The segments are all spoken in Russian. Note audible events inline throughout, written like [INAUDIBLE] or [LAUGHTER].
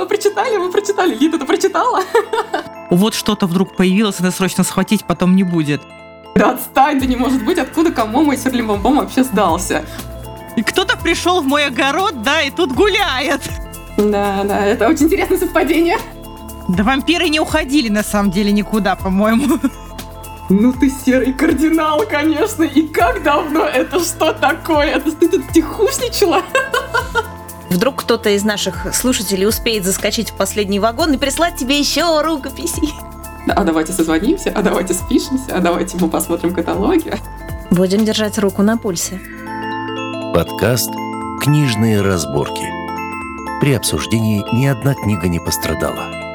вы прочитали, вы прочитали. Лида, ты прочитала? Вот что-то вдруг появилось, надо срочно схватить, потом не будет. Да отстань, да не может быть, откуда кому мой серлимбомбом вообще сдался. И кто-то пришел в мой огород, да, и тут гуляет. Да, да, это очень интересное совпадение. Да вампиры не уходили на самом деле никуда, по-моему. Ну ты серый кардинал, конечно. И как давно это что такое? Это ты тут тихушничала? Вдруг кто-то из наших слушателей успеет заскочить в последний вагон и прислать тебе еще рукописей. А давайте созвонимся, а давайте спишемся, а давайте мы посмотрим каталоги. Будем держать руку на пульсе. Подкаст «Книжные разборки». При обсуждении ни одна книга не пострадала.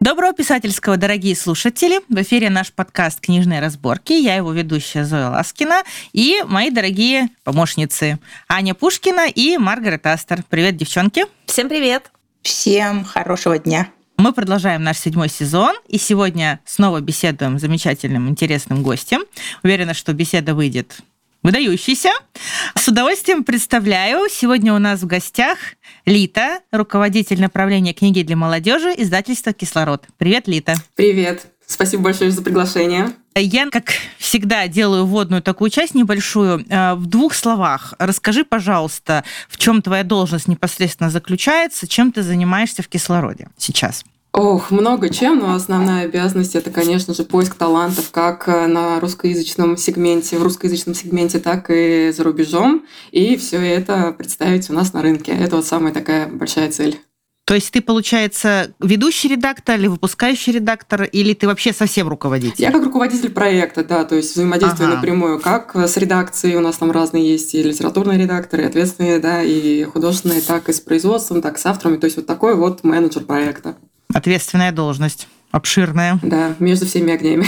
Доброго писательского, дорогие слушатели! В эфире наш подкаст «Книжные разборки». Я его ведущая Зоя Ласкина и мои дорогие помощницы Аня Пушкина и Маргарет Астер. Привет, девчонки! Всем привет! Всем хорошего дня! Мы продолжаем наш седьмой сезон, и сегодня снова беседуем с замечательным, интересным гостем. Уверена, что беседа выйдет выдающийся. С удовольствием представляю. Сегодня у нас в гостях Лита, руководитель направления книги для молодежи, издательства «Кислород». Привет, Лита. Привет. Спасибо большое за приглашение. Я, как всегда, делаю вводную такую часть небольшую. Э, в двух словах расскажи, пожалуйста, в чем твоя должность непосредственно заключается, чем ты занимаешься в кислороде сейчас? Ох, много чем, но основная обязанность это, конечно же, поиск талантов как э, на русскоязычном сегменте, в русскоязычном сегменте, так и за рубежом. И все это представить у нас на рынке. Это вот самая такая большая цель. То есть ты, получается, ведущий редактор или выпускающий редактор, или ты вообще совсем руководитель? Я как руководитель проекта, да, то есть взаимодействую ага. напрямую как с редакцией, у нас там разные есть и литературные редакторы, и ответственные, да, и художественные, так и с производством, так и с авторами, то есть вот такой вот менеджер проекта. Ответственная должность, обширная. Да, между всеми огнями.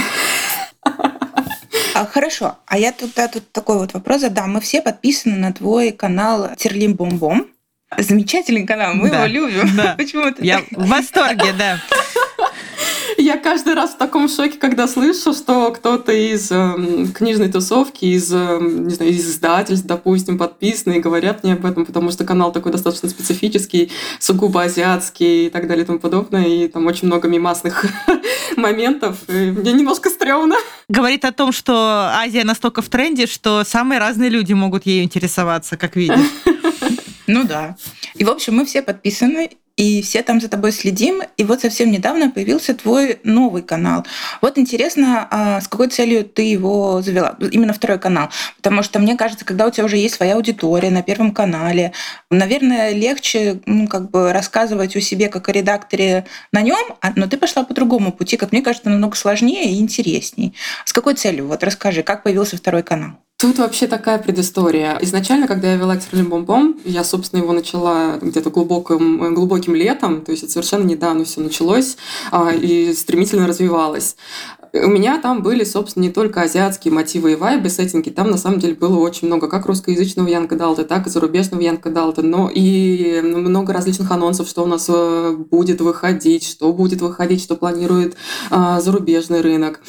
А, хорошо, а я тут, да, тут такой вот вопрос задам. Мы все подписаны на твой канал Терлим Бом Бом. Замечательный канал, мы да, его любим. Да. [LAUGHS] Почему-то. Я в восторге, да. [LAUGHS] Я каждый раз в таком шоке, когда слышу, что кто-то из э, книжной тусовки, из, э, не знаю, из издательств, допустим, подписаны и говорят мне об этом, потому что канал такой достаточно специфический, сугубо азиатский и так далее и тому подобное, и там очень много мимасных [LAUGHS] моментов, и мне немножко стрёмно. Говорит о том, что Азия настолько в тренде, что самые разные люди могут ею интересоваться, как видишь. Ну да. И, в общем, мы все подписаны, и все там за тобой следим. И вот совсем недавно появился твой новый канал. Вот интересно, а с какой целью ты его завела? Именно второй канал. Потому что мне кажется, когда у тебя уже есть своя аудитория на Первом канале, наверное, легче ну, как бы рассказывать о себе как о редакторе на нем, а, но ты пошла по другому пути, как мне кажется, намного сложнее и интересней. С какой целью? Вот расскажи, как появился второй канал? Тут вообще такая предыстория. Изначально, когда я вела Терлин Бом-Бом, я, собственно, его начала где-то глубоким, глубоким летом, то есть это совершенно недавно все началось а, и стремительно развивалось у меня там были, собственно, не только азиатские мотивы и вайбы, сеттинги, там на самом деле было очень много как русскоязычного Янка Далта, так и зарубежного Янка Далта, но и много различных анонсов, что у нас э, будет выходить, что будет выходить, что планирует а, зарубежный рынок.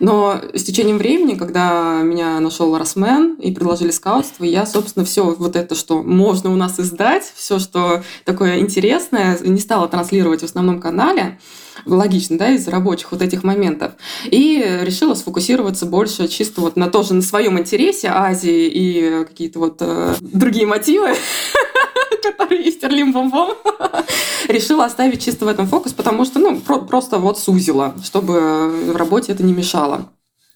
Но с течением времени, когда меня нашел Росмен и предложили скаутство, я, собственно, все вот это, что можно у нас издать, все, что такое интересное, не стала транслировать в основном канале логично, да, из рабочих вот этих моментов. И решила сфокусироваться больше чисто вот на тоже на своем интересе Азии и какие-то вот э, другие мотивы [LAUGHS] которые есть Орлим Бом Бом, решила оставить чисто в этом фокус, потому что, ну, про- просто вот сузила, чтобы в работе это не мешало.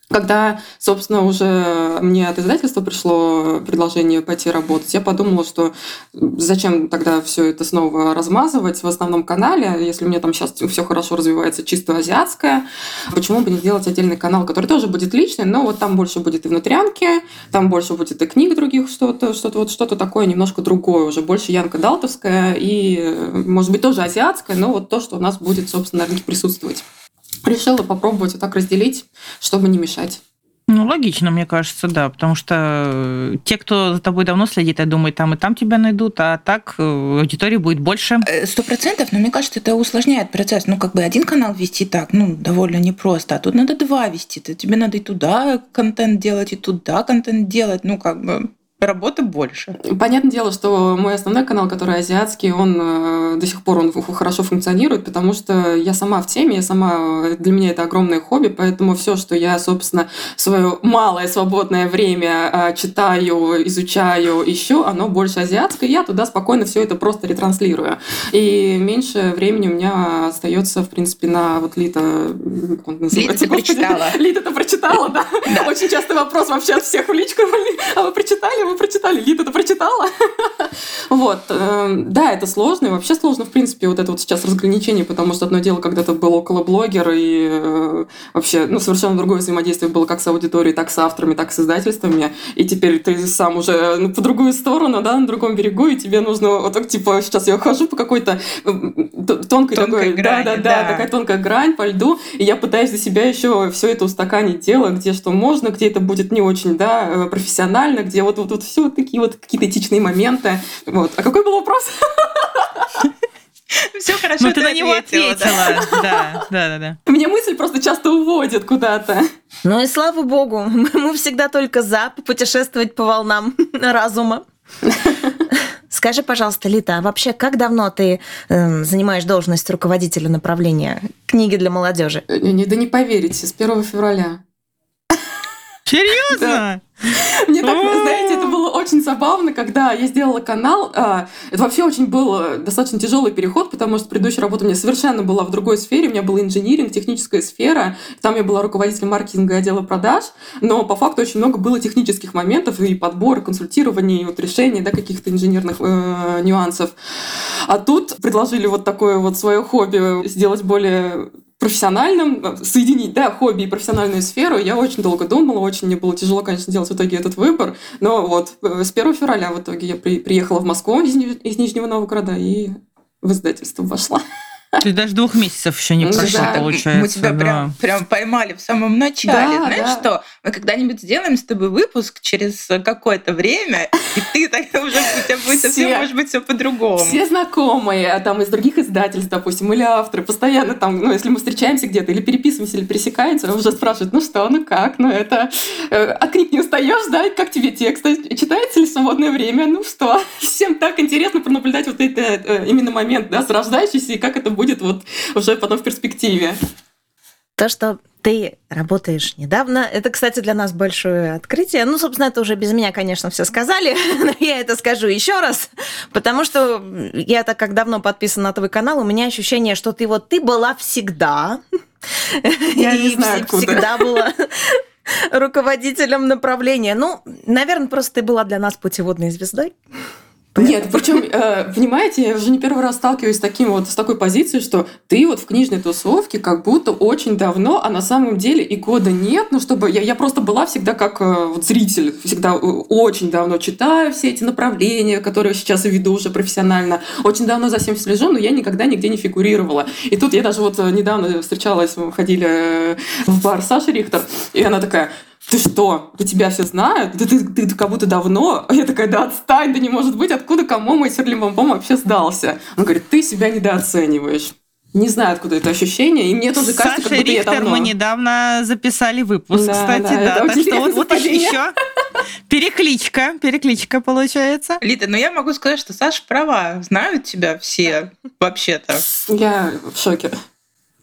Когда, собственно, уже мне от издательства пришло предложение пойти работать, я подумала, что зачем тогда все это снова размазывать в основном канале, если у меня там сейчас все хорошо развивается чисто азиатское, почему бы не сделать отдельный канал, который тоже будет личный, но вот там больше будет и внутрянки, там больше будет и книг других, что-то, что-то вот что-то такое немножко другое, уже больше Янка Далтовская и, может быть, тоже азиатское, но вот то, что у нас будет, собственно, на рынке присутствовать решила попробовать вот так разделить, чтобы не мешать. Ну, логично, мне кажется, да, потому что э, те, кто за тобой давно следит, я думаю, там и там тебя найдут, а так э, аудитории будет больше. Э, сто процентов, но мне кажется, это усложняет процесс. Ну, как бы один канал вести так, ну, довольно непросто, а тут надо два вести. Тебе надо и туда контент делать, и туда контент делать, ну, как бы работы больше. Понятное дело, что мой основной канал, который азиатский, он э, до сих пор он хорошо функционирует, потому что я сама в теме, я сама для меня это огромное хобби, поэтому все, что я, собственно, свое малое свободное время э, читаю, изучаю, ищу, оно больше азиатское, я туда спокойно все это просто ретранслирую. И меньше времени у меня остается, в принципе, на вот Лита... Лита ты прочитала. [LAUGHS] Лита ты прочитала, да. Очень частый вопрос вообще от всех в личку. А вы прочитали? Вы прочитали? Лид, это прочитала? [LAUGHS] вот. Эм, да, это сложно. И вообще сложно, в принципе, вот это вот сейчас разграничение, потому что одно дело, когда ты был около блогер, и э, вообще, ну, совершенно другое взаимодействие было как с аудиторией, так с авторами, так с издательствами. И теперь ты сам уже ну, по другую сторону, да, на другом берегу, и тебе нужно вот так, типа, сейчас я хожу по какой-то тонкой, тонкой такой, грани, да, да, да, да, такая тонкая грань по льду, и я пытаюсь для себя еще все это устаканить дело, где что можно, где это будет не очень, да, э, профессионально, где вот, вот, вот все вот такие вот какие-то этичные моменты. Вот. А какой был вопрос? Все хорошо, ну, ты, на него ответила. Да, да, да, да. Мне мысль просто часто уводит куда-то. Ну и слава богу, [LAUGHS] мы всегда только за путешествовать по волнам [LAUGHS] разума. Скажи, пожалуйста, Лита, а вообще как давно ты э, занимаешь должность руководителя направления книги для молодежи? Не, да не поверите, с 1 февраля. Серьезно? [LAUGHS] Мне так, знаете, это было очень забавно, когда я сделала канал. А, это вообще очень был э, достаточно тяжелый переход, потому что предыдущая работа у меня совершенно была в другой сфере. У меня был инжиниринг, техническая сфера. Там я была руководителем маркетинга и отдела продаж. Но по факту очень много было технических моментов и подбора, консультирования, и вот решения да, каких-то инженерных э, нюансов. А тут предложили вот такое вот свое хобби сделать более профессиональным, э, соединить, да, хобби и профессиональную сферу, я очень долго думала, очень мне было тяжело, конечно, делать в итоге этот выбор, но вот э, с 1 февраля в итоге я при, приехала в Москву из, из Нижнего Новгорода и в издательство вошла. То есть даже двух месяцев еще не прошло, да. получается. Мы тебя да. прям, прям поймали в самом начале. Да, Знаешь да. что? Мы когда-нибудь сделаем с тобой выпуск через какое-то время, и ты [LAUGHS] тогда уже у тебя будет совсем, Все- может быть, все по-другому. Все знакомые, а там из других издательств, допустим, или авторы, постоянно там, ну, если мы встречаемся где-то, или переписываемся, или пересекаемся, уже спрашивают, ну что, ну как, ну это... э, от книг не устаешь, да, как тебе текст? Читается ли в свободное время? Ну что? [LAUGHS] Всем так интересно пронаблюдать вот это э, именно момент, да, зарождающийся, и как это будет вот уже потом в перспективе. То, что ты работаешь недавно, это, кстати, для нас большое открытие. Ну, собственно, это уже без меня, конечно, все сказали, [LAUGHS] но я это скажу еще раз, потому что я так как давно подписана на твой канал, у меня ощущение, что ты вот ты была всегда. [LAUGHS] Я не знаю, откуда. всегда была руководителем направления. Ну, наверное, просто ты была для нас путеводной звездой. Нет, причем, э, понимаете, я уже не первый раз сталкиваюсь с, таким вот, с такой позицией, что ты вот в книжной тусовке как будто очень давно, а на самом деле и года нет, ну чтобы я, я просто была всегда как э, вот зритель, всегда э, очень давно читаю все эти направления, которые сейчас и веду уже профессионально, очень давно за всем слежу, но я никогда нигде не фигурировала. И тут я даже вот недавно встречалась, мы ходили в бар Саши Рихтер, и она такая, ты что, да тебя все знают? Да ты, ты, как будто давно. А я такая, да отстань, да не может быть, откуда кому мой Серлим Бомбом вообще сдался? Он говорит, ты себя недооцениваешь. Не знаю, откуда это ощущение, и мне тоже С кажется, как будто я Рихтер давно. мы недавно записали выпуск, Да, кстати, да, да. это Так что вот, вот еще, перекличка, перекличка получается. Лита, ну я могу сказать, что Саша права. Знают тебя все вообще-то. Я в шоке.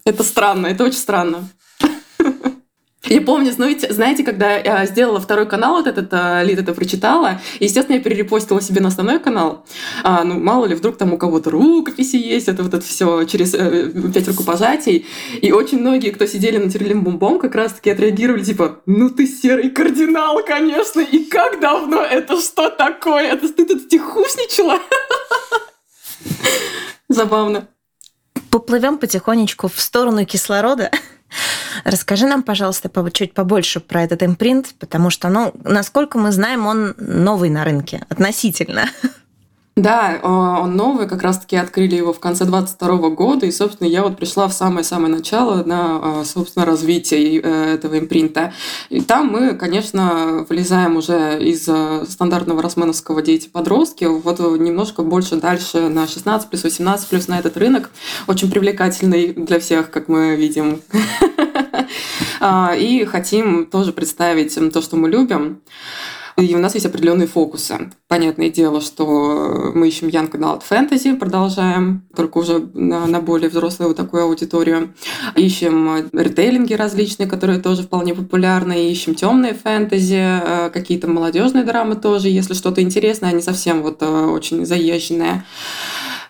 Это странно, это очень странно. Я помню, знаете, знаете, когда я сделала второй канал, вот этот а, Лид это прочитала, естественно, я перерепостила себе на основной канал. А, ну, мало ли, вдруг там у кого-то рукописи есть, это вот это все через э, пять рукопожатий. И очень многие, кто сидели на Терлим Бомбом, как раз-таки отреагировали, типа, ну ты серый кардинал, конечно, и как давно это что такое? Это ты тут тихушничала? [LAUGHS] Забавно. Поплывем потихонечку в сторону кислорода. Расскажи нам, пожалуйста, по- чуть побольше про этот импринт, потому что, ну, насколько мы знаем, он новый на рынке, относительно. [LAUGHS] Да, э, он новый, как раз-таки открыли его в конце 22 года, и, собственно, я вот пришла в самое-самое начало на, э, собственно, развитие э, этого импринта. И там мы, конечно, вылезаем уже из э, стандартного росменовского дети-подростки, вот немножко больше дальше на 16 плюс 18 плюс на этот рынок, очень привлекательный для всех, как мы видим. [LAUGHS] А, И хотим тоже представить то, что мы любим. И у нас есть определенные фокусы. Понятное дело, что мы ищем Young Adult Fantasy, продолжаем, только уже на, на более взрослую вот такую аудиторию. Ищем ритейлинги различные, которые тоже вполне популярны. Ищем темные фэнтези, э, какие-то молодежные драмы тоже, если что-то интересное, не совсем вот э, очень заезженное.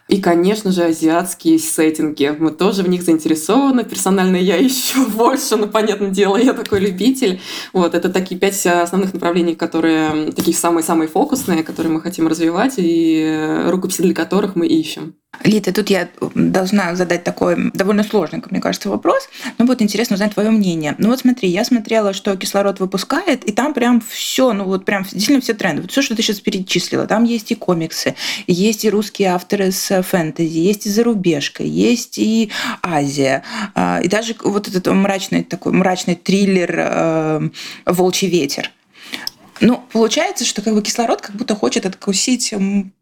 И, конечно же, азиатские сеттинги. Мы тоже в них заинтересованы. Персонально я [LAUGHS] еще больше, но, понятное дело, я такой любитель. Вот, это такие пять основных направлений, которые такие самые-самые фокусные, которые мы хотим развивать, и рукописи для которых мы ищем. Лита, тут я должна задать такой довольно сложный, как мне кажется, вопрос. Но будет интересно узнать твое мнение. Ну вот смотри, я смотрела, что кислород выпускает, и там прям все, ну вот прям действительно все тренды. Вот все, что ты сейчас перечислила. Там есть и комиксы, есть и русские авторы с фэнтези, есть и зарубежка, есть и Азия. А, и даже вот этот мрачный такой мрачный триллер э, «Волчий ветер». Ну, получается, что как бы кислород как будто хочет откусить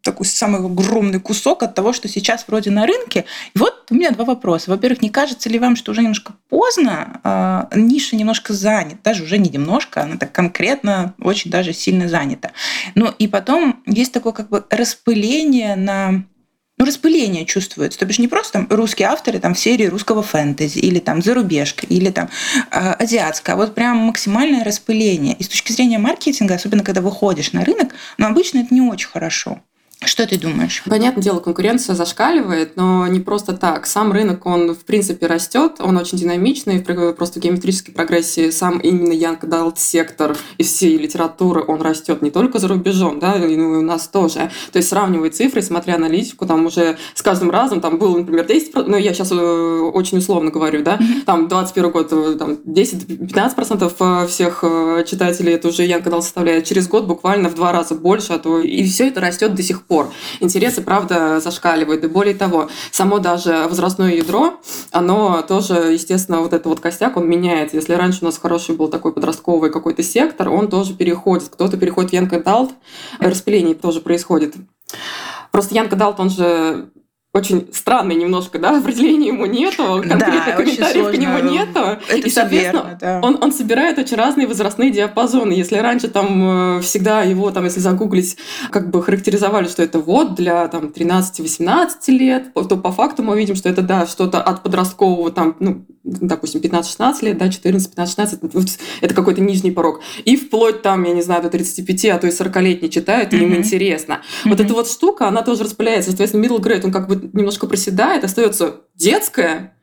такой самый огромный кусок от того, что сейчас вроде на рынке. И вот у меня два вопроса. Во-первых, не кажется ли вам, что уже немножко поздно, э, ниша немножко занята, даже уже не немножко, она так конкретно очень даже сильно занята. Ну и потом есть такое как бы распыление на ну, распыление чувствуется. То бишь не просто там русские авторы там в серии русского фэнтези или там зарубежка, или там э, азиатская, а вот прям максимальное распыление. И с точки зрения маркетинга, особенно когда выходишь на рынок, но ну, обычно это не очень хорошо. Что ты думаешь? Понятное дело, конкуренция зашкаливает, но не просто так. Сам рынок, он в принципе растет, он очень динамичный, просто в геометрической прогрессии сам именно Young Adult сектор из всей литературы, он растет не только за рубежом, да, и ну, у нас тоже. То есть сравнивая цифры, смотря аналитику, там уже с каждым разом там было, например, 10%, ну я сейчас э, очень условно говорю, да, там 21 год э, там 10-15% э, всех читателей это уже Young Adult составляет, через год буквально в два раза больше, а то и все это растет до сих пор пор. Интересы, правда, зашкаливают. И более того, само даже возрастное ядро, оно тоже, естественно, вот этот вот костяк, он меняется. Если раньше у нас хороший был такой подростковый какой-то сектор, он тоже переходит. Кто-то переходит в Янка Далт, распыление тоже происходит. Просто Янка Далт, он же очень странный немножко, да, [LAUGHS] определения ему нету, конкретно да, комментариев к нему нету. Это и, соответственно, верно, да. он, он собирает очень разные возрастные диапазоны. Если раньше там э, всегда его, там, если загуглить, как бы характеризовали, что это вот для там 13-18 лет, то по факту мы видим, что это, да, что-то от подросткового, там, ну, допустим, 15-16 лет, да, 14-15-16, это какой-то нижний порог. И вплоть там, я не знаю, до 35, а то и 40-летний читают, и mm-hmm. им интересно. Mm-hmm. Вот эта вот штука, она тоже распыляется. Соответственно, middle grade, он как бы немножко проседает, остается детское,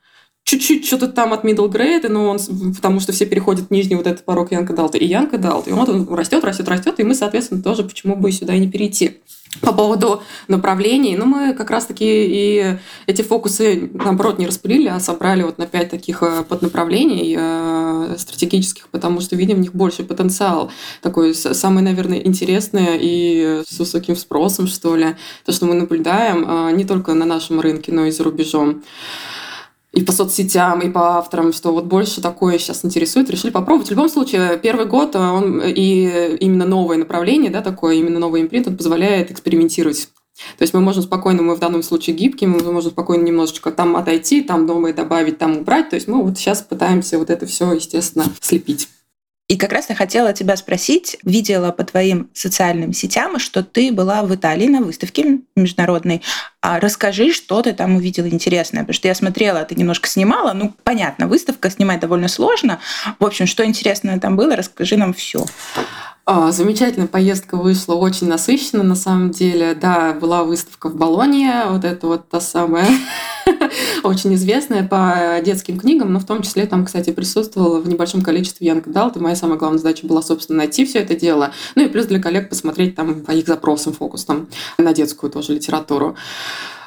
чуть-чуть что-то там от middle grade, но он, потому что все переходят нижний вот этот порог Янка Далта и Янка Далта, и вот он растет, растет, растет, и мы, соответственно, тоже почему бы сюда и не перейти. По поводу направлений, ну, мы как раз-таки и эти фокусы, наоборот, не распылили, а собрали вот на пять таких э, поднаправлений э, стратегических, потому что видим в них больше потенциал. Такой самый, наверное, интересный и с высоким спросом, что ли. То, что мы наблюдаем э, не только на нашем рынке, но и за рубежом и по соцсетям, и по авторам, что вот больше такое сейчас интересует, решили попробовать. В любом случае, первый год, э, он и именно новое направление, да, такое, именно новый импринт, он позволяет экспериментировать. То есть мы можем спокойно, мы в данном случае гибкие, мы можем спокойно немножечко там отойти, там новое добавить, там убрать. То есть мы вот сейчас пытаемся вот это все, естественно, слепить. И как раз я хотела тебя спросить, видела по твоим социальным сетям, что ты была в Италии на выставке международной. А расскажи, что ты там увидела интересное, потому что я смотрела, ты немножко снимала, ну, понятно, выставка снимать довольно сложно. В общем, что интересное там было, расскажи нам все. А, замечательная поездка вышла, очень насыщенно на самом деле. Да, была выставка в Болонье, вот это вот та самая [LAUGHS] очень известная по детским книгам, но в том числе там, кстати, присутствовала в небольшом количестве Янг Далт, и моя самая главная задача была, собственно, найти все это дело, ну и плюс для коллег посмотреть там по их запросам фокус на детскую тоже литературу.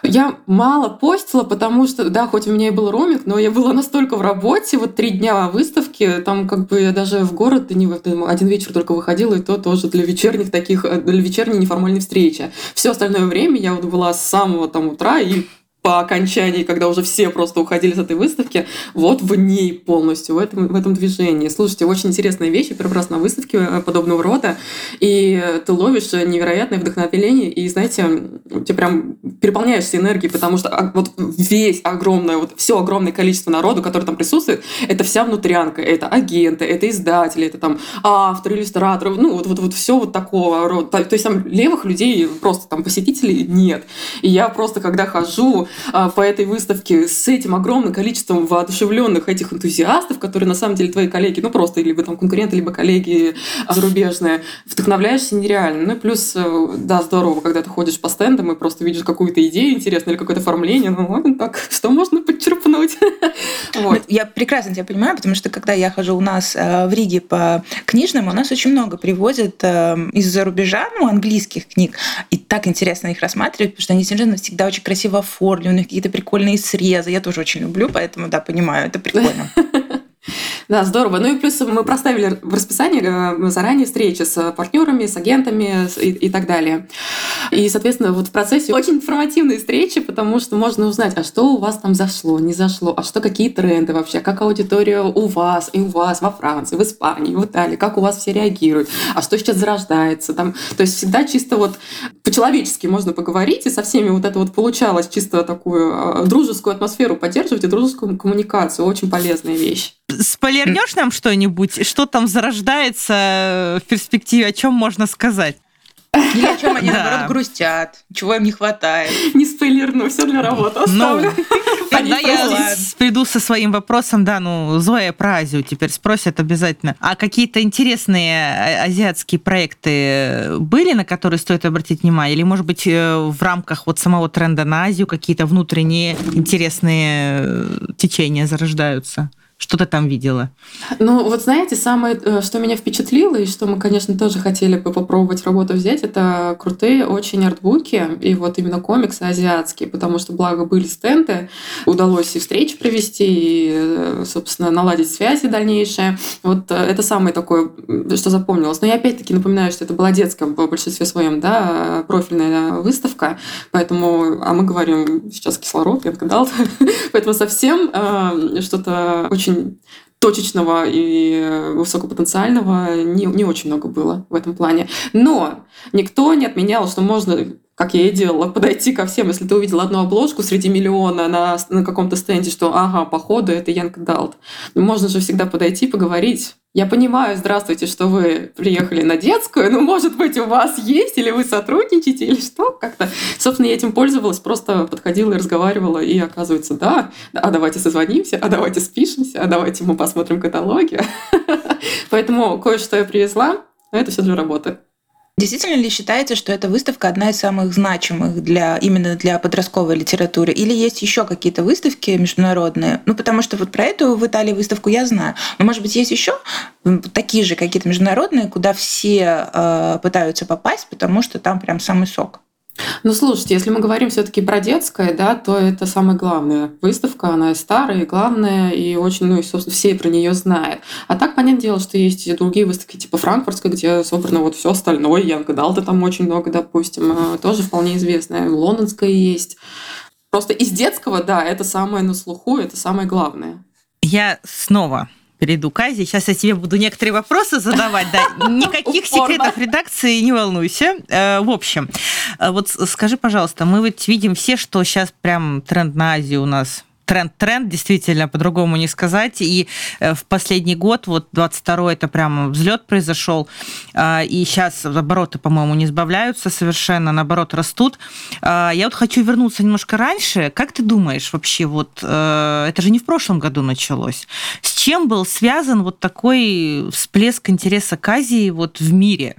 Я мало постила, потому что, да, хоть у меня и был ромик, но я была настолько в работе, вот три дня выставки, там как бы я даже в город не один вечер только выходила, и то тоже для вечерних таких, для вечерней неформальной встречи. Все остальное время я вот была с самого там утра и по окончании, когда уже все просто уходили с этой выставки, вот в ней полностью, в этом, в этом движении. Слушайте, очень интересные вещи, первый раз на выставке э, подобного рода, и ты ловишь невероятное вдохновение, и, знаете, ты прям переполняешься энергией, потому что а, вот весь огромное, вот все огромное количество народу, который там присутствует, это вся внутрянка, это агенты, это издатели, это там авторы, иллюстраторы, ну вот, вот, вот все вот такого рода. То есть там левых людей, просто там посетителей нет. И я просто, когда хожу, по этой выставке с этим огромным количеством воодушевленных этих энтузиастов, которые на самом деле твои коллеги, ну просто либо там конкуренты, либо коллеги зарубежные, вдохновляешься нереально. Ну и плюс, э, да, здорово, когда ты ходишь по стендам и просто видишь какую-то идею интересную или какое-то оформление, ну ладно, так, [LAUGHS] что можно подчерпнуть? [LAUGHS] вот. Я прекрасно тебя понимаю, потому что когда я хожу у нас э, в Риге по книжным, у нас очень много привозят э, из-за рубежа, ну, английских книг, и так интересно их рассматривать, потому что они совершенно всегда очень красиво оформлены, у них какие-то прикольные срезы. Я тоже очень люблю, поэтому, да, понимаю, это прикольно. [LAUGHS] Да, здорово. Ну и плюс мы проставили в расписании э, заранее встречи с партнерами, с агентами и, и так далее. И, соответственно, вот в процессе очень информативные встречи, потому что можно узнать, а что у вас там зашло, не зашло, а что какие тренды вообще, как аудитория у вас и у вас во Франции, в Испании, в Италии, как у вас все реагируют, а что сейчас зарождается. Там, то есть всегда чисто вот по-человечески можно поговорить, и со всеми вот это вот получалось чисто такую э, дружескую атмосферу поддерживать и дружескую коммуникацию. Очень полезная вещь. Спойлернешь нам что-нибудь? Что там зарождается в перспективе? О чем можно сказать? Или о чем они, наоборот, грустят, чего им не хватает. [LAUGHS] Не спойлерну, все для работы ну, оставлю. [LAUGHS] Тогда я приду со своим вопросом, да, ну, Зоя про Азию теперь спросят обязательно. А какие-то интересные а, азиатские проекты были, на которые стоит обратить внимание? Или, может быть, э, в рамках вот самого тренда на Азию какие-то внутренние интересные э, течения зарождаются? Что ты там видела? Ну, вот знаете, самое, э, что меня впечатлило, и что мы, конечно, тоже хотели бы попробовать работу взять, это крутые очень артбуки, и вот именно комиксы азиатские, потому что, благо, были стенды, удалось и встречи провести, и, э, собственно, наладить связи дальнейшие. Вот э, это самое такое, что запомнилось. Но я опять-таки напоминаю, что это была детская в большинстве своем, да, профильная выставка, поэтому, а мы говорим сейчас кислород, я дал, [LAUGHS] поэтому совсем что-то очень очень точечного и высокопотенциального не, не очень много было в этом плане. Но никто не отменял, что можно как я и делала, подойти ко всем. Если ты увидел одну обложку среди миллиона на, на каком-то стенде, что ага, походу это Янг Далт. Можно же всегда подойти, поговорить. Я понимаю, здравствуйте, что вы приехали на детскую, но, может быть, у вас есть, или вы сотрудничаете, или что, как-то. Собственно, я этим пользовалась, просто подходила и разговаривала, и оказывается, да, а давайте созвонимся, а давайте спишемся, а давайте мы посмотрим каталоги. [LAUGHS] Поэтому кое-что я привезла, но это все для работы. Действительно ли считаете, что эта выставка одна из самых значимых для, именно для подростковой литературы? Или есть еще какие-то выставки международные? Ну, потому что вот про эту в Италии выставку я знаю. Но, может быть, есть еще такие же какие-то международные, куда все э, пытаются попасть, потому что там прям самый сок? Ну, слушайте, если мы говорим все-таки про детское, да, то это самая главная выставка, она и старая, и главная, и очень, ну, и, собственно, все про нее знают. А так, понятное дело, что есть и другие выставки, типа Франкфуртской, где собрано вот все остальное, Янка Далта там очень много, допустим, а, тоже вполне известная, лондонская есть. Просто из детского, да, это самое на слуху, это самое главное. Я снова перейду к Азе. Сейчас я тебе буду некоторые вопросы задавать. Да, [LAUGHS] никаких секретов редакции, не волнуйся. Э, в общем, э, вот скажи, пожалуйста, мы ведь видим все, что сейчас прям тренд на Азию у нас тренд-тренд, действительно, по-другому не сказать. И э, в последний год, вот 22 это прямо взлет произошел, а, и сейчас обороты, по-моему, не сбавляются совершенно, наоборот, растут. А, я вот хочу вернуться немножко раньше. Как ты думаешь вообще, вот э, это же не в прошлом году началось. С чем был связан вот такой всплеск интереса к Азии вот в мире?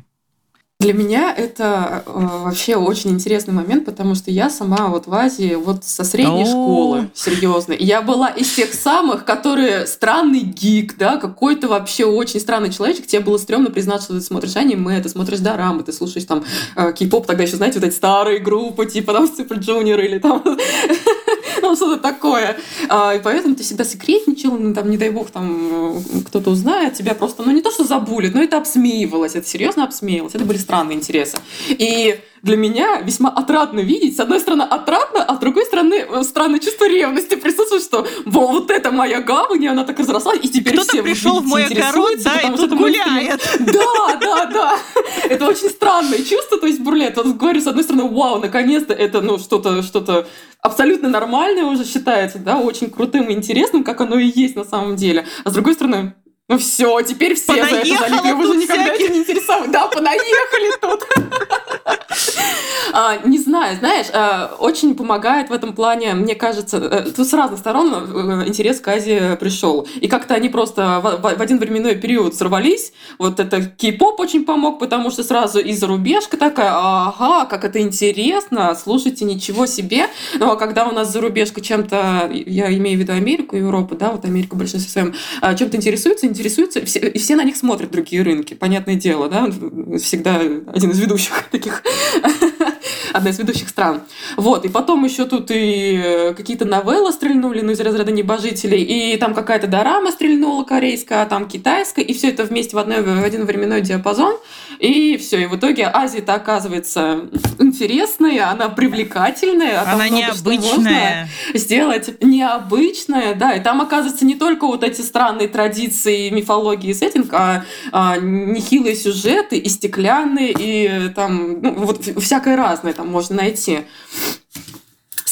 Для меня это э, вообще очень интересный момент, потому что я сама вот в Азии вот со средней школы, серьезно. Я была из тех самых, которые странный гик, да, какой-то вообще очень странный человечек. Тебе было стрёмно признаться, что ты смотришь аниме, ты смотришь дорамы, ты слушаешь там э, кей-поп, тогда еще, знаете, вот эти старые группы, типа там Super Junior или там [LAUGHS] [LAUGHS] ну, что-то такое. А, и поэтому ты всегда секретничал, ну, там, не дай бог, там кто-то узнает, тебя просто, ну, не то, что забулит, но это обсмеивалось, это серьезно обсмеивалось. Это были странные интересы. И для меня весьма отрадно видеть. С одной стороны, отрадно, а с другой стороны, э, странное чувство ревности присутствует, что вот это моя гавань, и она так разрослась, и теперь Кто-то все пришел в мой огород, да, и тут гуляет. Да, да, да. [LAUGHS] Это очень странное чувство, то есть бурлет. Вот говорю, с одной стороны, вау, наконец-то это, ну, что-то, что-то абсолютно нормальное уже считается, да, очень крутым и интересным, как оно и есть на самом деле. А с другой стороны, ну все, теперь все за это залипли, уже никогда всяких... не интересовали. Да, понаехали тут. [LAUGHS] А, не знаю, знаешь, а, очень помогает в этом плане, мне кажется, э, тут с разных сторон э, интерес к Азии пришел. И как-то они просто в один временной период сорвались. Вот это кей-поп очень помог, потому что сразу и зарубежка такая, ага, как это интересно, слушайте, ничего себе. Ну, а когда у нас зарубежка чем-то, я имею в виду Америку, Европу, да, вот Америка в большинстве своем, а, чем-то интересуется, интересуются, и все на них смотрят другие рынки, понятное дело, да, всегда один из ведущих [LAUGHS] таких одна из ведущих стран. Вот, и потом еще тут и э, какие-то новеллы стрельнули, ну, из разряда небожителей, и там какая-то дорама стрельнула корейская, а там китайская, и все это вместе в, одной, в один временной диапазон, и все, и в итоге Азия-то оказывается интересная, она привлекательная, она необычная. сделать. Необычная, да, и там оказывается не только вот эти странные традиции, мифологии и сеттинг, а, а нехилые сюжеты, и стеклянные, и там, ну, вот всякое разное там можно найти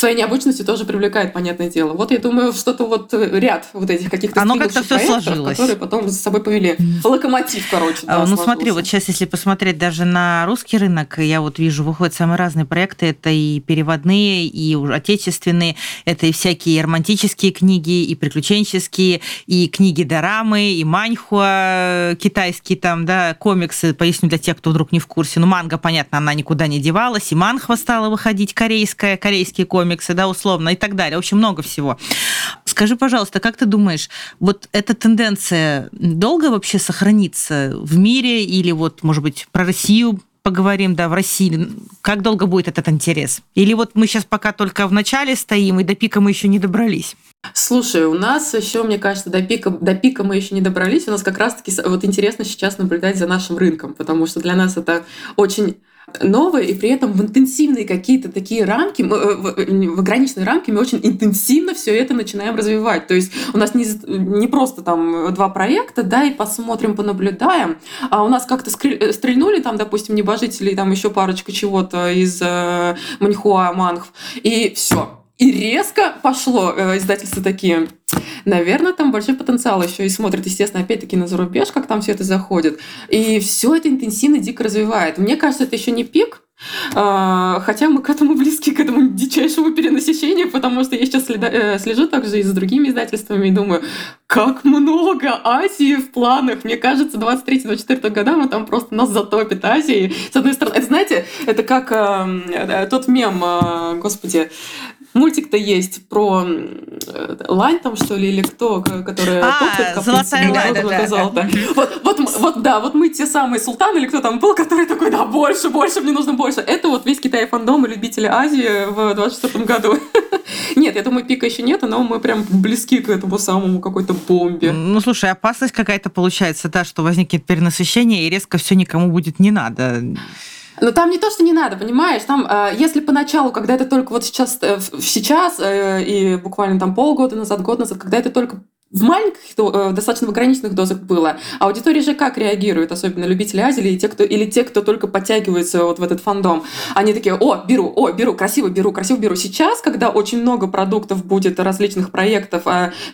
своей необычностью тоже привлекает, понятное дело. Вот я думаю, что-то вот э, ряд вот этих каких-то Оно как-то все сложилось. которые потом за собой повели. Локомотив, короче. Да, ну смотри, вот сейчас, если посмотреть даже на русский рынок, я вот вижу, выходят самые разные проекты. Это и переводные, и отечественные, это и всякие романтические книги, и приключенческие, и книги-дорамы, и маньхуа, китайские там, да, комиксы, поясню для тех, кто вдруг не в курсе. Ну, манга, понятно, она никуда не девалась, и манхва стала выходить корейская, корейские комиксы комиксы, да, условно, и так далее. Очень много всего. Скажи, пожалуйста, как ты думаешь, вот эта тенденция долго вообще сохранится в мире или вот, может быть, про Россию поговорим, да, в России, как долго будет этот интерес? Или вот мы сейчас пока только в начале стоим, и до пика мы еще не добрались? Слушай, у нас еще, мне кажется, до пика, до пика мы еще не добрались. У нас как раз-таки вот интересно сейчас наблюдать за нашим рынком, потому что для нас это очень новое, и при этом в интенсивные какие-то такие рамки, э, в, в ограниченные рамки мы очень интенсивно все это начинаем развивать. То есть у нас не, не просто там два проекта, да, и посмотрим, понаблюдаем, а у нас как-то э, стрельнули там, допустим, небожители, там еще парочка чего-то из э, Маньхуа, Манхв, и все. И резко пошло э, издательства такие Наверное, там большой потенциал еще и смотрят, естественно, опять-таки на зарубеж, как там все это заходит. И все это интенсивно дико развивает. Мне кажется, это еще не пик, а, Хотя мы к этому близки, к этому дичайшему перенасыщению, потому что я сейчас э, слежу также и за другими издательствами и думаю, как много Азии в планах. Мне кажется, 23-24 года мы там просто нас затопит Азией. С одной стороны, это, знаете, это как э, тот мем, э, господи, Мультик-то есть про Лань там, что ли, или кто, которая а, топает, золотая Лань, да, да, да. Вот, вот, вот, да, вот мы те самые султаны или кто там был, который такой, да, больше, больше, мне нужно больше. Это вот весь Китай фандом и любители Азии в 24 году. [LAUGHS] Нет, я думаю, пика еще нет, но мы прям близки к этому самому какой-то бомбе. Ну, слушай, опасность какая-то получается, да, что возникнет перенасыщение, и резко все никому будет не надо. Но там не то, что не надо, понимаешь? Там, э, если поначалу, когда это только вот сейчас, э, сейчас э, и буквально там полгода назад, год назад, когда это только в маленьких, достаточно в ограниченных дозах было. Аудитория же как реагирует, особенно любители Азии или те, кто, или те, кто только подтягивается вот в этот фандом. Они такие, о, беру, о, беру, красиво беру, красиво беру. Сейчас, когда очень много продуктов будет, различных проектов,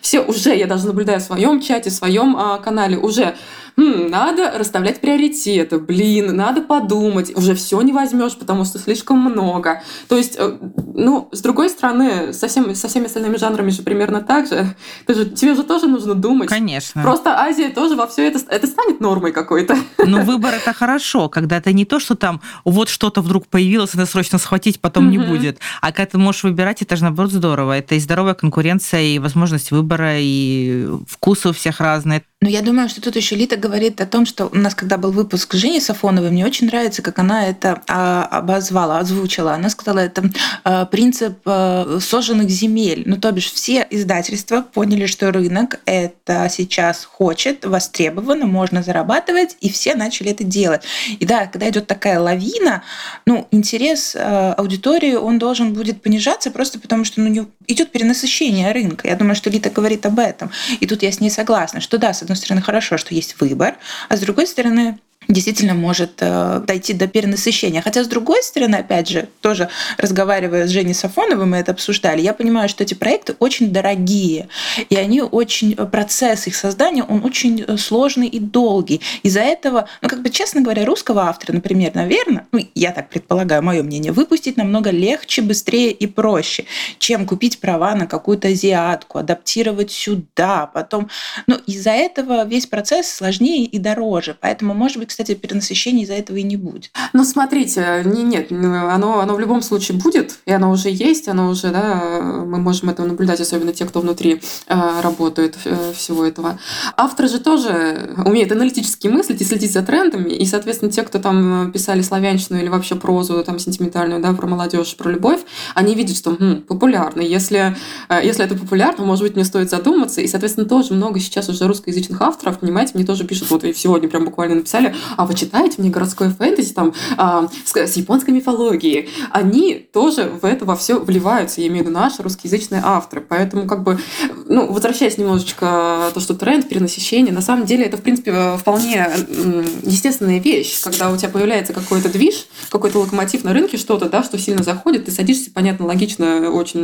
все уже, я даже наблюдаю в своем чате, в своем канале, уже хм, надо расставлять приоритеты, блин, надо подумать, уже все не возьмешь, потому что слишком много. То есть, э, ну, с другой стороны, со всеми, со всеми остальными жанрами же примерно так же. Ты же. Тебе же тоже нужно думать. Конечно. Просто Азия тоже во все это, это станет нормой какой-то. Но выбор это хорошо, когда это не то, что там вот что-то вдруг появилось, надо срочно схватить, потом не будет. А когда ты можешь выбирать, это же наоборот здорово. Это и здоровая конкуренция, и возможность выбора, и вкусы у всех разные. Ну, я думаю, что тут еще Лита говорит о том, что у нас, когда был выпуск Жени Сафоновой, мне очень нравится, как она это а, обозвала, озвучила. Она сказала, это а, принцип а, сожженных земель. Ну, то бишь, все издательства поняли, что рынок это сейчас хочет, востребовано, можно зарабатывать, и все начали это делать. И да, когда идет такая лавина, ну, интерес аудитории, он должен будет понижаться просто потому, что ну, идет перенасыщение рынка. Я думаю, что Лита говорит об этом. И тут я с ней согласна, что да, с одной стороны, хорошо, что есть выбор, а с другой стороны, действительно может э, дойти до перенасыщения. Хотя, с другой стороны, опять же, тоже разговаривая с Женей Сафоновой, мы это обсуждали, я понимаю, что эти проекты очень дорогие, и они очень, э, процесс их создания, он очень э, сложный и долгий. Из-за этого, ну, как бы, честно говоря, русского автора, например, наверное, ну, я так предполагаю, мое мнение, выпустить намного легче, быстрее и проще, чем купить права на какую-то азиатку, адаптировать сюда, потом... Ну, из-за этого весь процесс сложнее и дороже. Поэтому, может быть, кстати, перенасыщения из-за этого и не будет. Ну, смотрите, не, нет, оно, оно в любом случае будет, и оно уже есть, оно уже, да, мы можем это наблюдать, особенно те, кто внутри э, работает э, всего этого. Авторы же тоже умеют аналитически мыслить и следить за трендами, и, соответственно, те, кто там писали славянщину или вообще прозу там сентиментальную, да, про молодежь, про любовь, они видят, что хм, популярно. Если, э, если это популярно, может быть, мне стоит задуматься, и, соответственно, тоже много сейчас уже русскоязычных авторов, понимаете, мне тоже пишут, вот и сегодня прям буквально написали, а вы читаете мне городское фэнтези там а, с, с японской мифологией, они тоже в это во все вливаются, я имею в виду наши русскоязычные авторы. Поэтому как бы, ну, возвращаясь немножечко то, что тренд, перенасыщение, на самом деле это, в принципе, вполне естественная вещь, когда у тебя появляется какой-то движ, какой-то локомотив на рынке, что-то, да, что сильно заходит, ты садишься, понятно, логично очень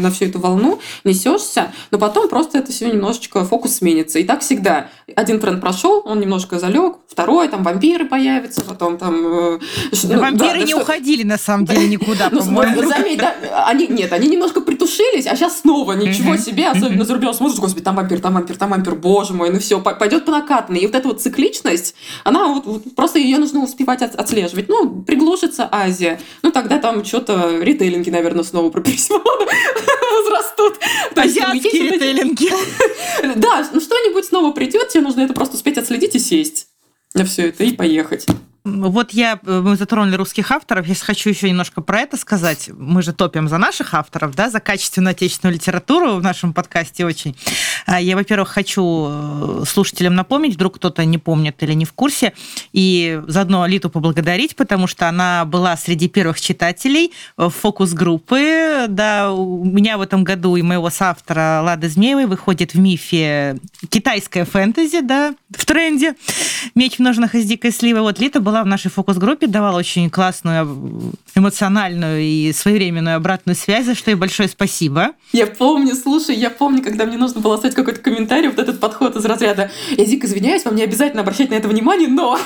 на всю эту волну, несешься, но потом просто это все немножечко фокус сменится. И так всегда. Один тренд прошел, он немножко залег, второй, там, вампиры появятся, потом там... Э, ну, вампиры да, не что... уходили, на самом деле, никуда, ну, заметь, да, они, нет, они немножко притушились, а сейчас снова ничего себе, особенно за рубежом смотришь, господи, там вампир, там вампир, там вампир, боже мой, ну все, пойдет по накатанной. И вот эта вот цикличность, она вот, вот просто ее нужно успевать от, отслеживать. Ну, приглушится Азия, ну тогда там что-то ритейлинги, наверное, снова про [LAUGHS] возрастут. Азиатские ритейлинги. [LAUGHS] Да, ну что-нибудь снова придет, тебе нужно это просто успеть отследить и сесть на все это и поехать. Вот я, э, мы затронули русских авторов, я хочу еще немножко про это сказать. Мы же топим за наших авторов, да, за качественную отечественную литературу в нашем подкасте очень. А, я, во-первых, хочу э, слушателям напомнить, вдруг кто-то не помнит или не в курсе, и заодно Литу поблагодарить, потому что она была среди первых читателей фокус-группы. Да, у меня в этом году и моего соавтора Лады Змеевой выходит в мифе китайская фэнтези, да, в тренде. Меч в ножнах из дикой сливы. Вот Лита была была в нашей фокус-группе, давала очень классную, эмоциональную и своевременную обратную связь, за что ей большое спасибо. Я помню, слушай, я помню, когда мне нужно было оставить какой-то комментарий, вот этот подход из разряда «Я дико извиняюсь, вам не обязательно обращать на это внимание, но...»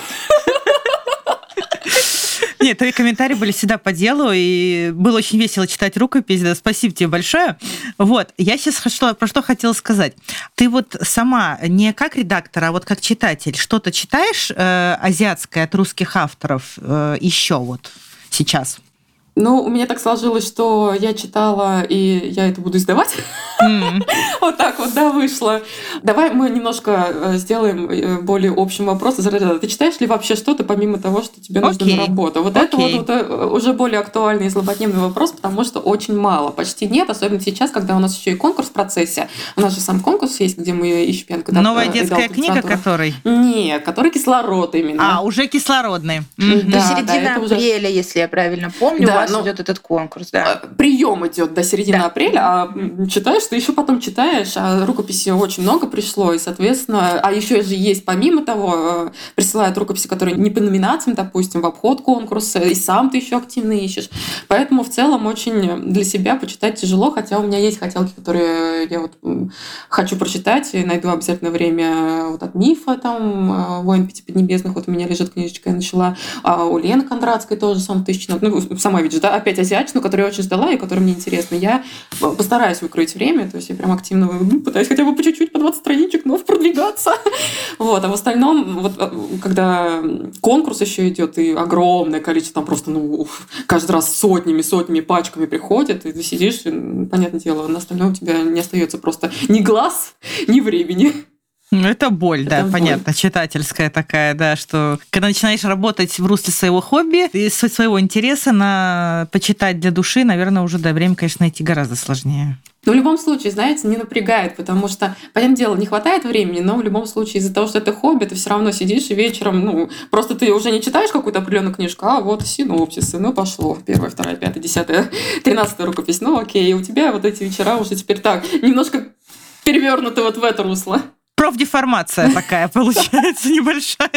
Нет, твои комментарии были всегда по делу, и было очень весело читать рукопись. Да, спасибо тебе большое. Вот, я сейчас что, про что хотела сказать. Ты вот сама не как редактор, а вот как читатель что-то читаешь э, азиатское от русских авторов э, еще вот сейчас? Ну, у меня так сложилось, что я читала, и я это буду издавать. Mm. [LAUGHS] вот так вот, да, вышло. Давай мы немножко э, сделаем э, более общим вопрос. Ты читаешь ли вообще что-то, помимо того, что тебе нужно okay. на работу? Вот okay. это вот, вот э, уже более актуальный и злободневный вопрос, потому что очень мало, почти нет, особенно сейчас, когда у нас еще и конкурс в процессе. У нас же сам конкурс есть, где мы ищем пенку. Новая детская книга, который? Нет, который кислород именно. А, уже кислородный. Mm-hmm. Да, До середины да, апреля, уже... если я правильно помню. Да, ну, идет этот конкурс, да. Э, Прием идет до середины да. апреля, а читаешь, ты еще потом читаешь, а рукописи очень много пришло, и, соответственно, а еще же есть, помимо того, э, присылают рукописи, которые не по номинациям, допустим, в обход конкурса, и сам ты еще активно ищешь. Поэтому в целом очень для себя почитать тяжело, хотя у меня есть хотелки, которые я вот хочу прочитать, и найду обязательно время вот от Мифа, там, «Воин пяти поднебесных», вот у меня лежит книжечка, я начала, а у Лены Кондратской тоже сам тысяча, ну, сама видишь, да, опять азиатчину, которую я очень ждала и которая мне интересна. Я постараюсь выкроить время, то есть я прям активно пытаюсь хотя бы по чуть-чуть, по 20 страничек, но [LAUGHS] продвигаться. Вот, а в остальном, вот э, когда конкурс еще идет, и огромное количество, там просто, ну, каждый раз сотнями, сотнями, пачками приходит, и ты сидишь, и, понятное дело, на остальное у тебя не остается просто ни глаз, ни времени. Ну, это боль, да, Это боль. понятно, читательская такая, да, что когда начинаешь работать в русле своего хобби и своего интереса на почитать для души, наверное, уже до время, конечно, найти гораздо сложнее. Но в любом случае, знаете, не напрягает, потому что, понятное дело, не хватает времени, но в любом случае из-за того, что это хобби, ты все равно сидишь и вечером, ну, просто ты уже не читаешь какую-то определенную книжку, а вот синопсисы, ну, пошло, первая, вторая, пятая, десятая, [LAUGHS] тринадцатая рукопись, ну, окей, и у тебя вот эти вечера уже теперь так, немножко перевернуты вот в это русло. Профдеформация [LAUGHS] такая получается небольшая.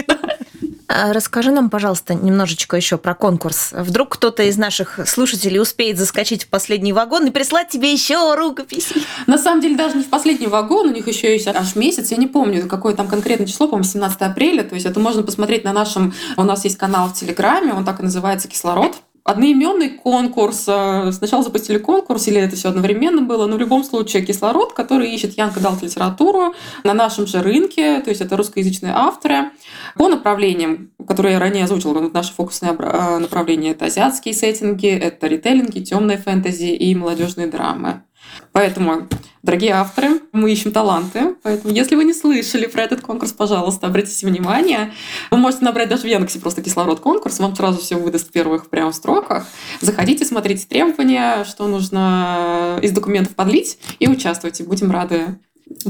А Расскажи нам, пожалуйста, немножечко еще про конкурс. Вдруг кто-то из наших слушателей успеет заскочить в последний вагон и прислать тебе еще рукописи. На самом деле, даже не в последний вагон, у них еще есть аж месяц, я не помню, какое там конкретное число, по-моему, 17 апреля, то есть это можно посмотреть на нашем, у нас есть канал в Телеграме, он так и называется «Кислород», одноименный конкурс. э, Сначала запустили конкурс, или это все одновременно было, но в любом случае кислород, который ищет Янка Далт литературу на нашем же рынке, то есть это русскоязычные авторы, по направлениям, которые я ранее озвучила, фокусные обра- э, направления это азиатские сеттинги, это ритейлинги, темные фэнтези и молодежные драмы. Поэтому, дорогие авторы, мы ищем таланты. Поэтому, если вы не слышали про этот конкурс, пожалуйста, обратите внимание. Вы можете набрать даже в Яндексе просто кислород конкурс, вам сразу все выдаст в первых прям строках. Заходите, смотрите требования, что нужно из документов подлить и участвуйте. Будем рады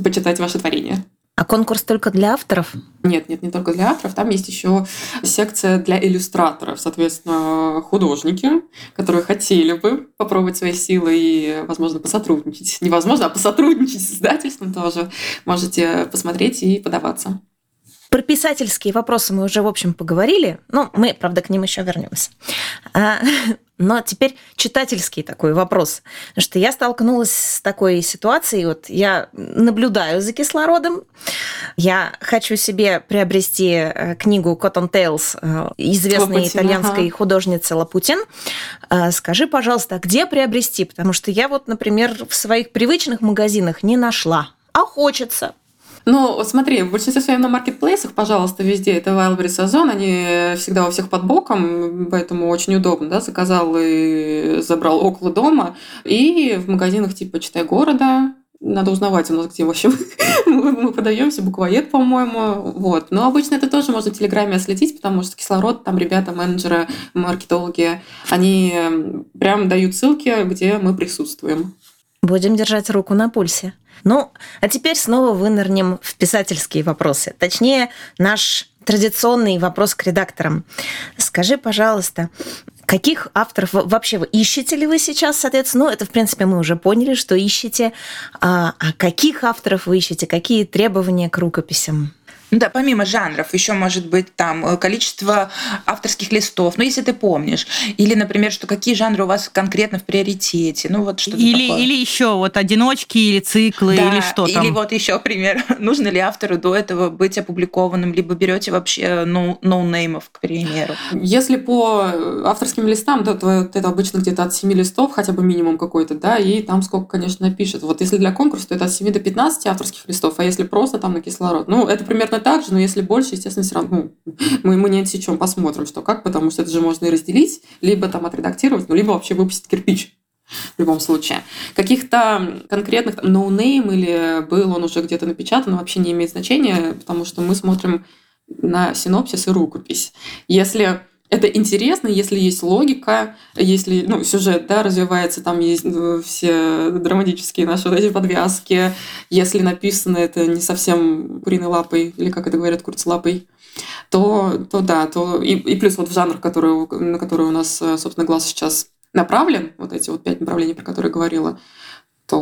почитать ваше творение. А конкурс только для авторов? Нет, нет, не только для авторов. Там есть еще секция для иллюстраторов. Соответственно, художники, которые хотели бы попробовать свои силы и, возможно, посотрудничать. Невозможно, а посотрудничать с издательством тоже. Можете посмотреть и подаваться. Про писательские вопросы мы уже, в общем, поговорили. Ну, мы, правда, к ним еще вернемся. А, [LAUGHS] Но теперь читательский такой вопрос. Потому что я столкнулась с такой ситуацией. Вот я наблюдаю за кислородом. Я хочу себе приобрести э, книгу Cotton Tales э, известной Лапутин, итальянской ага. художницы Лапутин. А, Скажи, пожалуйста, а где приобрести? Потому что я вот, например, в своих привычных магазинах не нашла. А хочется. Ну, вот смотри, в большинстве своем на маркетплейсах, пожалуйста, везде это Wildberries Озон, они всегда у всех под боком, поэтому очень удобно, да, заказал и забрал около дома. И в магазинах типа «Читай города», надо узнавать у нас, где, в общем, [LAUGHS] мы, подаемся, буквоед, по-моему, вот. Но обычно это тоже можно в Телеграме отследить, потому что кислород, там ребята, менеджеры, маркетологи, они прям дают ссылки, где мы присутствуем. Будем держать руку на пульсе. Ну, а теперь снова вынырнем в писательские вопросы. Точнее, наш традиционный вопрос к редакторам. Скажи, пожалуйста, каких авторов вообще вы ищете ли вы сейчас, соответственно? Ну, это, в принципе, мы уже поняли, что ищете. А, а каких авторов вы ищете? Какие требования к рукописям? Ну да, помимо жанров, еще может быть там э, количество авторских листов, ну если ты помнишь, или, например, что какие жанры у вас конкретно в приоритете, ну вот что-то Или, такое. или еще вот одиночки, или циклы, Да, или что там. Или вот еще пример. [LAUGHS] Нужно ли автору до этого быть опубликованным, либо берете вообще ну, ноунеймов, к примеру. Если по авторским листам, то это обычно где-то от 7 листов, хотя бы минимум какой-то, да, и там сколько, конечно, пишет. Вот если для конкурса, то это от 7 до 15 авторских листов, а если просто там на кислород. Ну, это примерно так же, но если больше, естественно, все равно ну, мы, мы не отсечем, посмотрим, что как, потому что это же можно и разделить, либо там отредактировать, ну, либо вообще выпустить кирпич. В любом случае. Каких-то конкретных там, no name или был он уже где-то напечатан, вообще не имеет значения, потому что мы смотрим на синопсис и рукопись. Если это интересно, если есть логика, если ну, сюжет да, развивается, там есть э, все драматические наши эти подвязки, если написано это не совсем куриной лапой, или как это говорят, курцелапой, то, то да, то и, и плюс вот в жанрах, которые, на которые у нас, э, собственно, глаз сейчас направлен, вот эти вот пять направлений, про которые говорила, то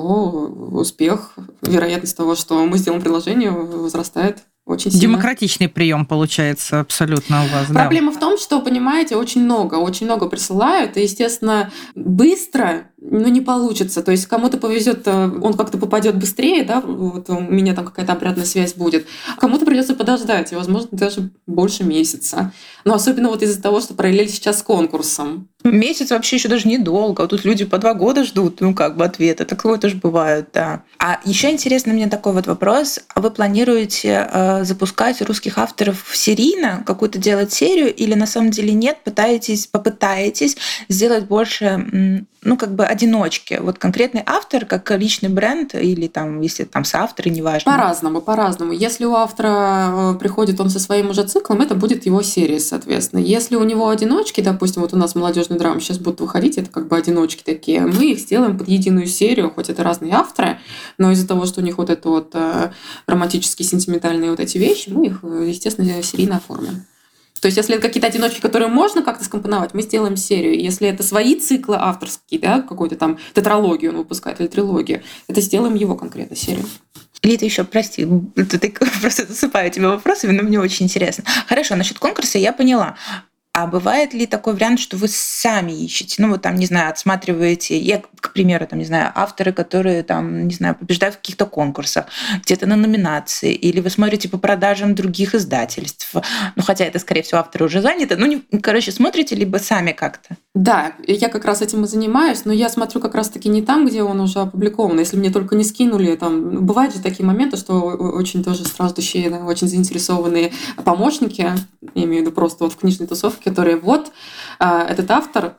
успех, вероятность того, что мы сделаем предложение, возрастает очень сильно. Демократичный прием получается абсолютно у вас. да. Проблема в том, что, понимаете, очень много, очень много присылают, и, естественно, быстро, ну, не получится. То есть кому-то повезет, э, он как-то попадет быстрее, да, вот у меня там какая-то обратная связь будет. Кому-то придется подождать, и, возможно, даже больше месяца. Но особенно вот из-за того, что параллель сейчас с конкурсом. Месяц вообще еще даже недолго. А тут люди по два года ждут, ну, как бы ответа. Такое тоже бывает, да. А еще интересный мне такой вот вопрос. А вы планируете э, запускать русских авторов серийно, какую-то делать серию, или на самом деле нет, пытаетесь, попытаетесь сделать больше, ну, как бы одиночки? Вот конкретный автор, как личный бренд, или там, если там соавторы, неважно. По-разному, по-разному. Если у автора э, приходит он со своим уже циклом, это будет его серия, соответственно. Если у него одиночки, допустим, вот у нас молодежный драм сейчас будут выходить, это как бы одиночки такие, мы их сделаем под единую серию, хоть это разные авторы, но из-за того, что у них вот это вот э, романтические, сентиментальные вот эти вещи, мы их, э, естественно, серийно оформим. То есть, если это какие-то одиночки, которые можно как-то скомпоновать, мы сделаем серию. Если это свои циклы авторские, да, какой-то там тетралогию он выпускает или трилогию, это сделаем его конкретно серию. Лита, еще прости, ты [LAUGHS] просто засыпаю тебе вопросами, но мне очень интересно. Хорошо, насчет конкурса я поняла. А бывает ли такой вариант, что вы сами ищете? Ну, вот там, не знаю, отсматриваете, я, к примеру, там, не знаю, авторы, которые там, не знаю, побеждают в каких-то конкурсах, где-то на номинации, или вы смотрите по продажам других издательств. Ну, хотя это, скорее всего, авторы уже заняты. Ну, не, короче, смотрите либо сами как-то. Да, я как раз этим и занимаюсь, но я смотрю как раз-таки не там, где он уже опубликован. Если мне только не скинули, там, бывают же такие моменты, что очень тоже страждущие, да, очень заинтересованные помощники, я имею в виду просто вот в книжной тусовке, которые вот а, этот автор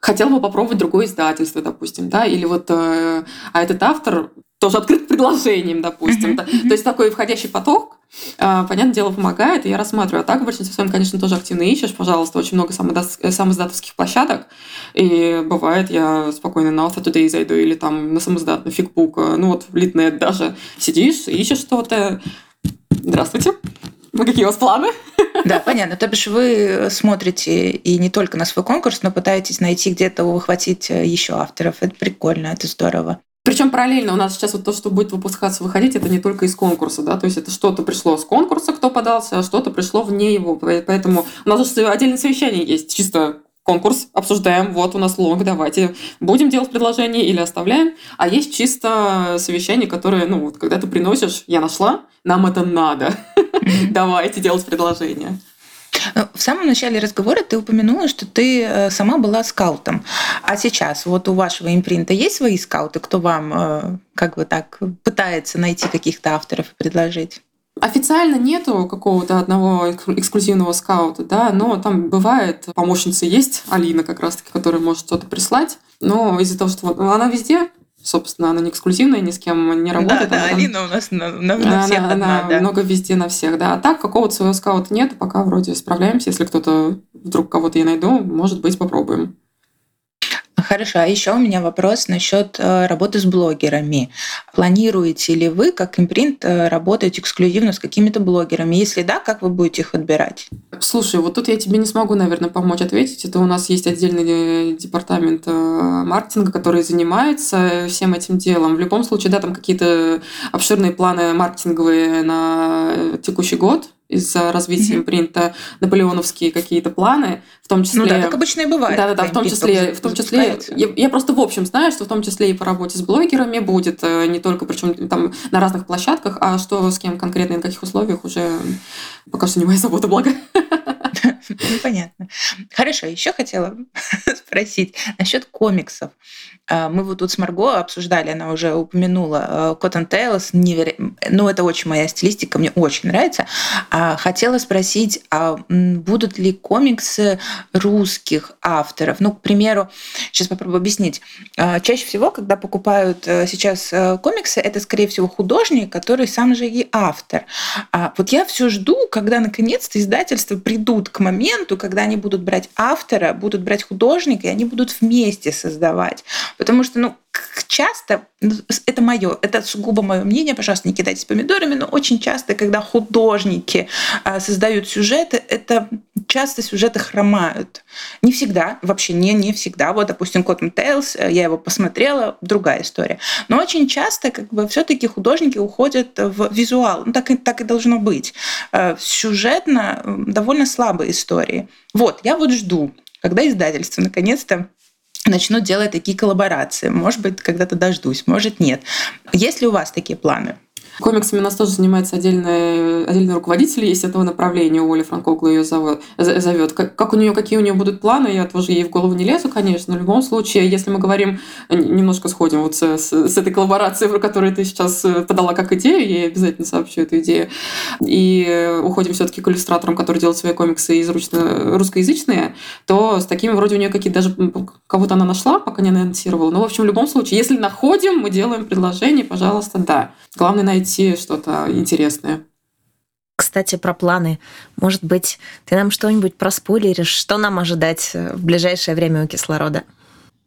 хотел бы попробовать другое издательство, допустим, да, или вот, э, а этот автор тоже открыт к предложениям, допустим. Да? То есть такой входящий поток, э, понятное дело, помогает, и я рассматриваю. А так, в большинстве своем, конечно, тоже активно ищешь, пожалуйста, очень много самоиздатовских площадок, и бывает, я спокойно на Alpha Today зайду, или там на самоиздат, на фигбук, ну вот в Литнет даже сидишь, ищешь что-то. Здравствуйте. Ну, какие у вас планы? Да, понятно. То бишь вы смотрите и не только на свой конкурс, но пытаетесь найти где-то выхватить э, еще авторов. Это прикольно, это здорово. Причем параллельно у нас сейчас вот то, что будет выпускаться, выходить, это не только из конкурса, да, то есть это что-то пришло с конкурса, кто подался, а что-то пришло вне его. Поэтому у нас уже отдельное совещание есть, чисто конкурс, обсуждаем, вот у нас лонг, давайте будем делать предложение или оставляем. А есть чисто совещание, которое, ну, вот когда ты приносишь, я нашла, нам это надо, давайте делать предложение. Ну, в самом начале разговора ты упомянула, что ты э, сама была скаутом. А сейчас вот у вашего импринта есть свои скауты, кто вам э, как бы так пытается найти каких-то авторов и предложить? Официально нету какого-то одного эксклюзивного скаута, да, но там бывает, помощница есть, Алина как раз-таки, которая может что-то прислать, но из-за того, что она везде, собственно, она не эксклюзивная, ни с кем не работает. Да, да, она, Алина у нас на, на, на всех она, одна, она да. много везде на всех, да. А так какого-то своего скаута нет, пока вроде справляемся. Если кто-то вдруг кого-то я найду, может быть, попробуем. Хорошо, а еще у меня вопрос насчет э, работы с блогерами. Планируете ли вы, как импринт, э, работать эксклюзивно с какими-то блогерами? Если да, как вы будете их отбирать? Слушай, вот тут я тебе не смогу, наверное, помочь ответить. Это у нас есть отдельный э, департамент маркетинга, который занимается всем этим делом. В любом случае, да, там какие-то обширные планы маркетинговые на текущий год, из-за развития mm-hmm. импринта наполеоновские какие-то планы, в том числе... Ну да, так обычно и бывает. Да-да-да, в том числе... В том числе я, я просто в общем знаю, что в том числе и по работе с блогерами будет, э, не только причем там на разных площадках, а что с кем конкретно и на каких условиях уже пока что не моя забота, благо. [LAUGHS] [LAUGHS] Ну, понятно. Хорошо, еще хотела [LAUGHS] спросить насчет комиксов. А, мы вот тут с Марго обсуждали, она уже упомянула э, Cotton Tales, неверо... ну это очень моя стилистика, мне очень нравится. А, хотела спросить, а будут ли комиксы русских авторов? Ну, к примеру, сейчас попробую объяснить. А, чаще всего, когда покупают э, сейчас э, комиксы, это, скорее всего, художник, который сам же и автор. Вот я все жду, когда наконец-то издательства придут к моменту, когда они будут брать автора, будут брать художника, и они будут вместе создавать. Потому что, ну, часто, ну, это мое, это сугубо мое мнение, пожалуйста, не кидайтесь помидорами, но очень часто, когда художники а, создают сюжеты, это часто сюжеты хромают. Не всегда, вообще не, не всегда. Вот, допустим, Cotton Tales, э, я его посмотрела, другая история. Но очень часто как бы все-таки художники уходят в визуал. Ну, так, и, так и должно быть. Э, сюжетно довольно слабые истории. Вот, я вот жду, когда издательство наконец-то начнут делать такие коллаборации. Может быть, когда-то дождусь, может, нет. Есть ли у вас такие планы? Комиксами у нас тоже занимается отдельный, отдельный руководитель, есть этого направления, Оля Франкогла ее зовет. зовет. Как, как у нее, какие у нее будут планы, я тоже ей в голову не лезу, конечно, но в любом случае, если мы говорим, немножко сходим вот с, с, с этой коллаборацией, про которую ты сейчас э, подала как идею, я ей обязательно сообщу эту идею, и уходим все-таки к иллюстраторам, которые делают свои комиксы изручно русскоязычные, то с такими вроде у нее какие-то даже кого-то она нашла, пока не анонсировала. Но, в общем, в любом случае, если находим, мы делаем предложение, пожалуйста, да. Главное найти что-то интересное. Кстати, про планы. Может быть, ты нам что-нибудь проспойлеришь, что нам ожидать в ближайшее время у кислорода?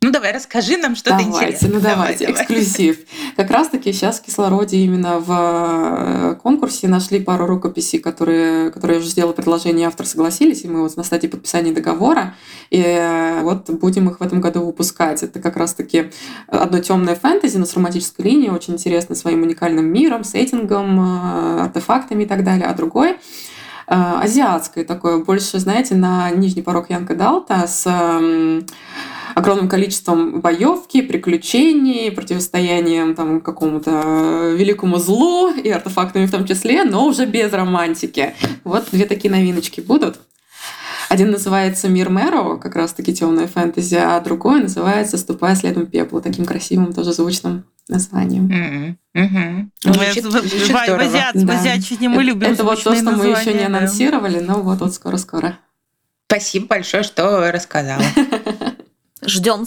Ну давай, расскажи нам что-то давайте, интересное. Ну давайте, давай. эксклюзив. Как раз-таки сейчас в кислороде именно в э, конкурсе нашли пару рукописей, которые, которые я уже сделала предложение, автор согласились, и мы вот на стадии подписания договора. И э, вот будем их в этом году выпускать. Это как раз-таки одно темное фэнтези, но с романтической линией, очень интересно своим уникальным миром, сеттингом, э, артефактами и так далее. А другой азиатское такое, больше, знаете, на нижний порог Янка Далта с огромным количеством боевки, приключений, противостоянием там какому-то великому злу и артефактами в том числе, но уже без романтики. Вот две такие новиночки будут. Один называется «Мир Мэро», как раз-таки темная фэнтези, а другой называется «Ступая следом пепла», таким красивым, тоже звучным названием. Mm-hmm. Mm-hmm. мы любим Это вот то, что мы еще не анонсировали, но вот вот скоро-скоро. Спасибо большое, что рассказала. [LAUGHS] Ждем.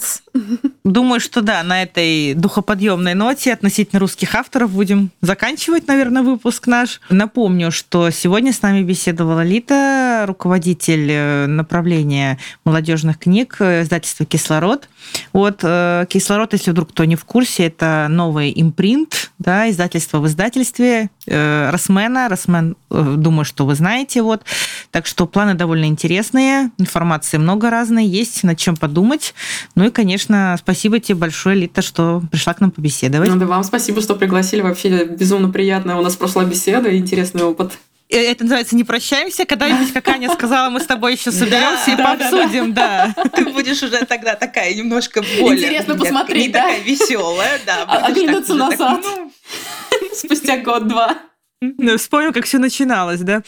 Думаю, что да, на этой духоподъемной ноте относительно русских авторов будем заканчивать, наверное, выпуск наш. Напомню, что сегодня с нами беседовала Лита, руководитель э, направления молодежных книг э, издательства «Кислород». Вот э, «Кислород», если вдруг кто не в курсе, это новый импринт, да, издательство в издательстве Росмена. Росмен, думаю, что вы знаете. Вот. Так что планы довольно интересные, информации много разной, есть над чем подумать. Ну и, конечно, спасибо тебе большое, Лита, что пришла к нам побеседовать. Ну да вам спасибо, что пригласили. Вообще безумно приятная у нас прошла беседа, интересный опыт. Э, это называется «Не прощаемся». Когда-нибудь, как Аня сказала, мы с тобой еще соберемся и пообсудим, да. Ты будешь уже тогда такая немножко более... Интересно посмотреть, да? такая веселая, да. А, оглянуться назад. Ну. [LAUGHS] Спустя год-два. Ну, вспомнил, как все начиналось, да?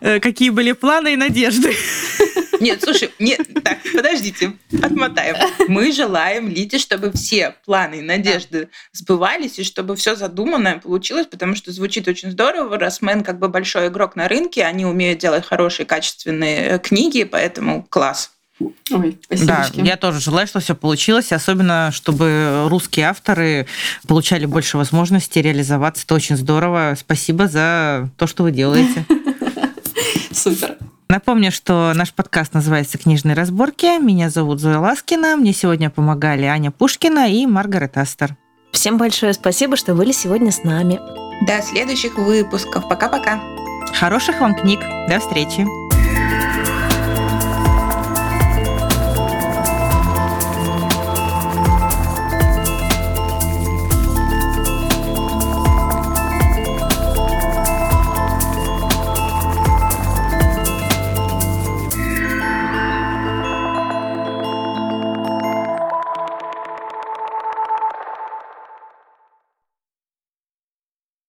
Э, какие были планы и надежды. Нет, слушай, нет, так, подождите, отмотаем. Мы желаем Лите, чтобы все планы и надежды сбывались, и чтобы все задуманное получилось, потому что звучит очень здорово. Росмен как бы большой игрок на рынке, они умеют делать хорошие, качественные э, книги, поэтому класс. Ой, спасибо. Да, я тоже желаю, чтобы все получилось, особенно чтобы русские авторы получали больше возможностей реализоваться. Это очень здорово. Спасибо за то, что вы делаете. [LAUGHS] Супер. Напомню, что наш подкаст называется «Книжные разборки». Меня зовут Зоя Ласкина. Мне сегодня помогали Аня Пушкина и Маргарет Астер. Всем большое спасибо, что были сегодня с нами. До следующих выпусков. Пока-пока. Хороших вам книг. До встречи.